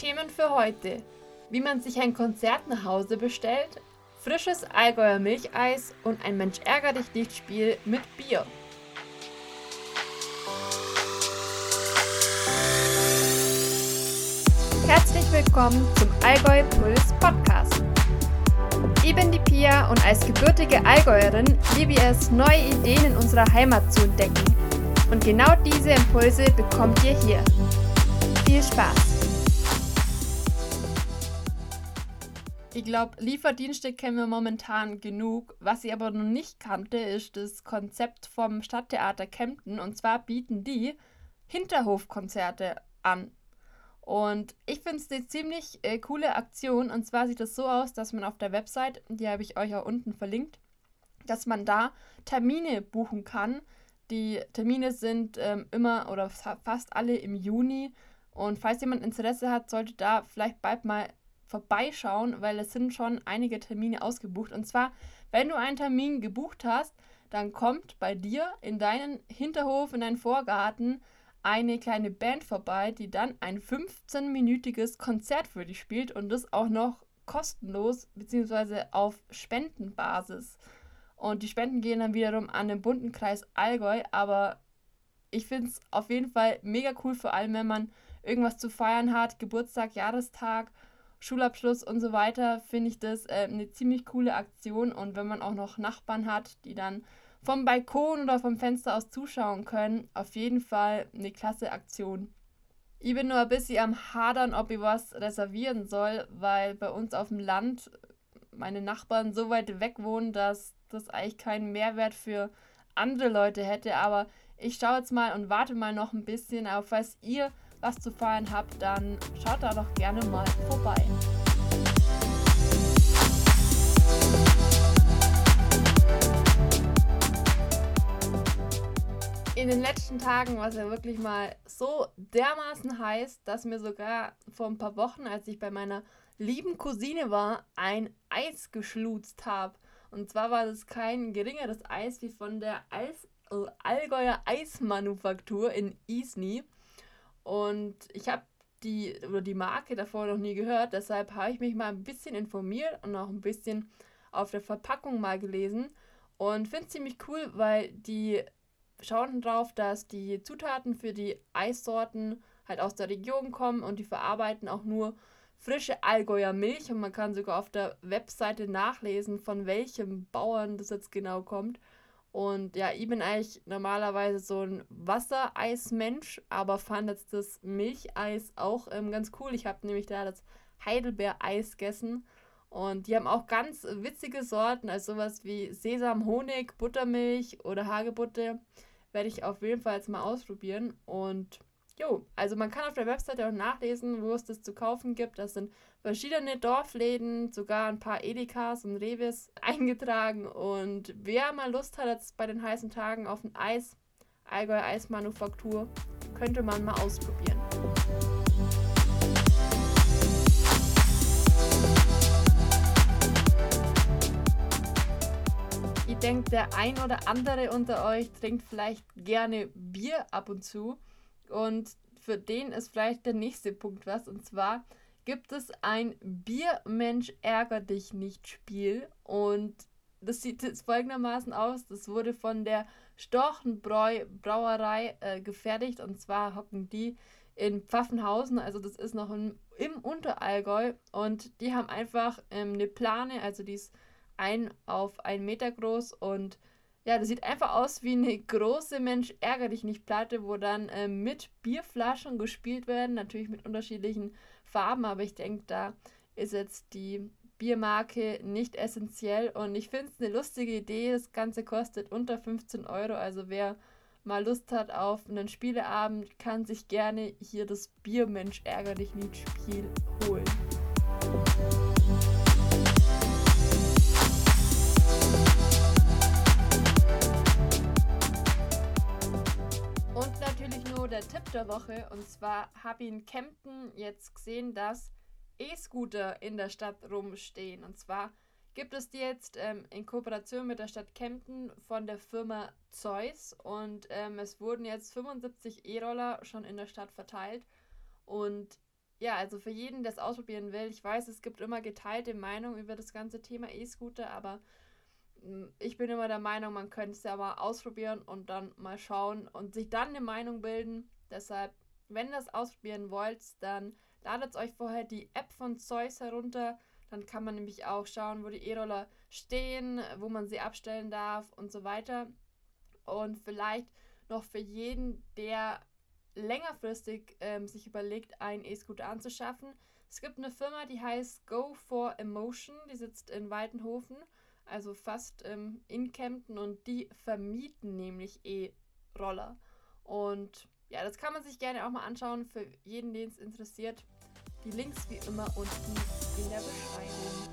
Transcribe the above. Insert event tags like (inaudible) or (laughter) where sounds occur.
Themen für heute. Wie man sich ein Konzert nach Hause bestellt, frisches Allgäuer Milcheis und ein Mensch ärger dich nicht Spiel mit Bier. Herzlich willkommen zum Allgäu Puls Podcast. Ich bin die Pia und als gebürtige Allgäuerin liebe ich es, neue Ideen in unserer Heimat zu entdecken. Und genau diese Impulse bekommt ihr hier. Viel Spaß! Ich glaube, Lieferdienste kennen wir momentan genug. Was ich aber noch nicht kannte, ist das Konzept vom Stadttheater Kempten. Und zwar bieten die Hinterhofkonzerte an. Und ich finde es eine ziemlich äh, coole Aktion. Und zwar sieht es so aus, dass man auf der Website, die habe ich euch auch unten verlinkt, dass man da Termine buchen kann. Die Termine sind ähm, immer oder fast alle im Juni. Und falls jemand Interesse hat, sollte da vielleicht bald mal vorbeischauen, weil es sind schon einige Termine ausgebucht. Und zwar, wenn du einen Termin gebucht hast, dann kommt bei dir in deinen Hinterhof, in deinen Vorgarten eine kleine Band vorbei, die dann ein 15-minütiges Konzert für dich spielt und das auch noch kostenlos bzw. auf Spendenbasis. Und die Spenden gehen dann wiederum an den bunten Kreis Allgäu, aber ich finde es auf jeden Fall mega cool, vor allem wenn man irgendwas zu feiern hat, Geburtstag, Jahrestag Schulabschluss und so weiter, finde ich das äh, eine ziemlich coole Aktion. Und wenn man auch noch Nachbarn hat, die dann vom Balkon oder vom Fenster aus zuschauen können, auf jeden Fall eine klasse Aktion. Ich bin nur ein bisschen am Hadern, ob ich was reservieren soll, weil bei uns auf dem Land meine Nachbarn so weit weg wohnen, dass das eigentlich keinen Mehrwert für andere Leute hätte. Aber ich schaue jetzt mal und warte mal noch ein bisschen. Aber falls ihr was zu feiern habt, dann schaut da doch gerne mal vorbei. In den letzten Tagen war es ja wirklich mal so dermaßen heiß, dass mir sogar vor ein paar Wochen, als ich bei meiner lieben Cousine war, ein Eis geschlutzt habe. Und zwar war das kein geringeres Eis wie von der Eis Allgäuer Eismanufaktur in Isny. Und ich habe die oder die Marke davor noch nie gehört, deshalb habe ich mich mal ein bisschen informiert und auch ein bisschen auf der Verpackung mal gelesen und finde es ziemlich cool, weil die schauen drauf, dass die Zutaten für die Eissorten halt aus der Region kommen und die verarbeiten auch nur frische Allgäuer Milch und man kann sogar auf der Webseite nachlesen, von welchem Bauern das jetzt genau kommt. Und ja, ich bin eigentlich normalerweise so ein Wassereismensch, aber fand jetzt das Milcheis auch ähm, ganz cool. Ich habe nämlich da das Heidelbeereis gegessen. Und die haben auch ganz witzige Sorten, also sowas wie Sesam, Honig, Buttermilch oder Hagebutte. Werde ich auf jeden Fall jetzt mal ausprobieren. Und Jo, also man kann auf der Webseite auch nachlesen, wo es das zu kaufen gibt. Das sind verschiedene Dorfläden, sogar ein paar Edekas und Revis (laughs) eingetragen. Und wer mal Lust hat jetzt bei den heißen Tagen auf ein Eis, Allgäu Eismanufaktur, könnte man mal ausprobieren. Ich denke, der ein oder andere unter euch trinkt vielleicht gerne Bier ab und zu. Und für den ist vielleicht der nächste Punkt was. Und zwar gibt es ein Biermensch ärger dich nicht Spiel. Und das sieht jetzt folgendermaßen aus. Das wurde von der Storchenbräu Brauerei äh, gefertigt. Und zwar hocken die in Pfaffenhausen. Also das ist noch im, im Unterallgäu. Und die haben einfach ähm, eine Plane. Also die ist ein auf einen Meter groß und ja, das sieht einfach aus wie eine große Mensch ärger dich nicht Platte, wo dann äh, mit Bierflaschen gespielt werden, natürlich mit unterschiedlichen Farben, aber ich denke, da ist jetzt die Biermarke nicht essentiell und ich finde es eine lustige Idee. Das Ganze kostet unter 15 Euro, also wer mal Lust hat auf einen Spieleabend, kann sich gerne hier das Biermensch ärger dich nicht Spiel holen. Tipp der Woche. Und zwar habe ich in Kempten jetzt gesehen, dass E-Scooter in der Stadt rumstehen. Und zwar gibt es die jetzt ähm, in Kooperation mit der Stadt Kempten von der Firma Zeus. Und ähm, es wurden jetzt 75 E-Roller schon in der Stadt verteilt. Und ja, also für jeden, der es ausprobieren will, ich weiß, es gibt immer geteilte Meinungen über das ganze Thema E-Scooter, aber mm, ich bin immer der Meinung, man könnte es ja mal ausprobieren und dann mal schauen und sich dann eine Meinung bilden. Deshalb, wenn ihr das ausprobieren wollt, dann ladet euch vorher die App von Zeus herunter. Dann kann man nämlich auch schauen, wo die E-Roller stehen, wo man sie abstellen darf und so weiter. Und vielleicht noch für jeden, der längerfristig ähm, sich überlegt, einen E-Scooter anzuschaffen. Es gibt eine Firma, die heißt Go for Emotion, die sitzt in Waltenhofen, also fast ähm, in Kempten und die vermieten nämlich E-Roller. Und ja, das kann man sich gerne auch mal anschauen für jeden, den es interessiert. Die Links wie immer unten in der Beschreibung.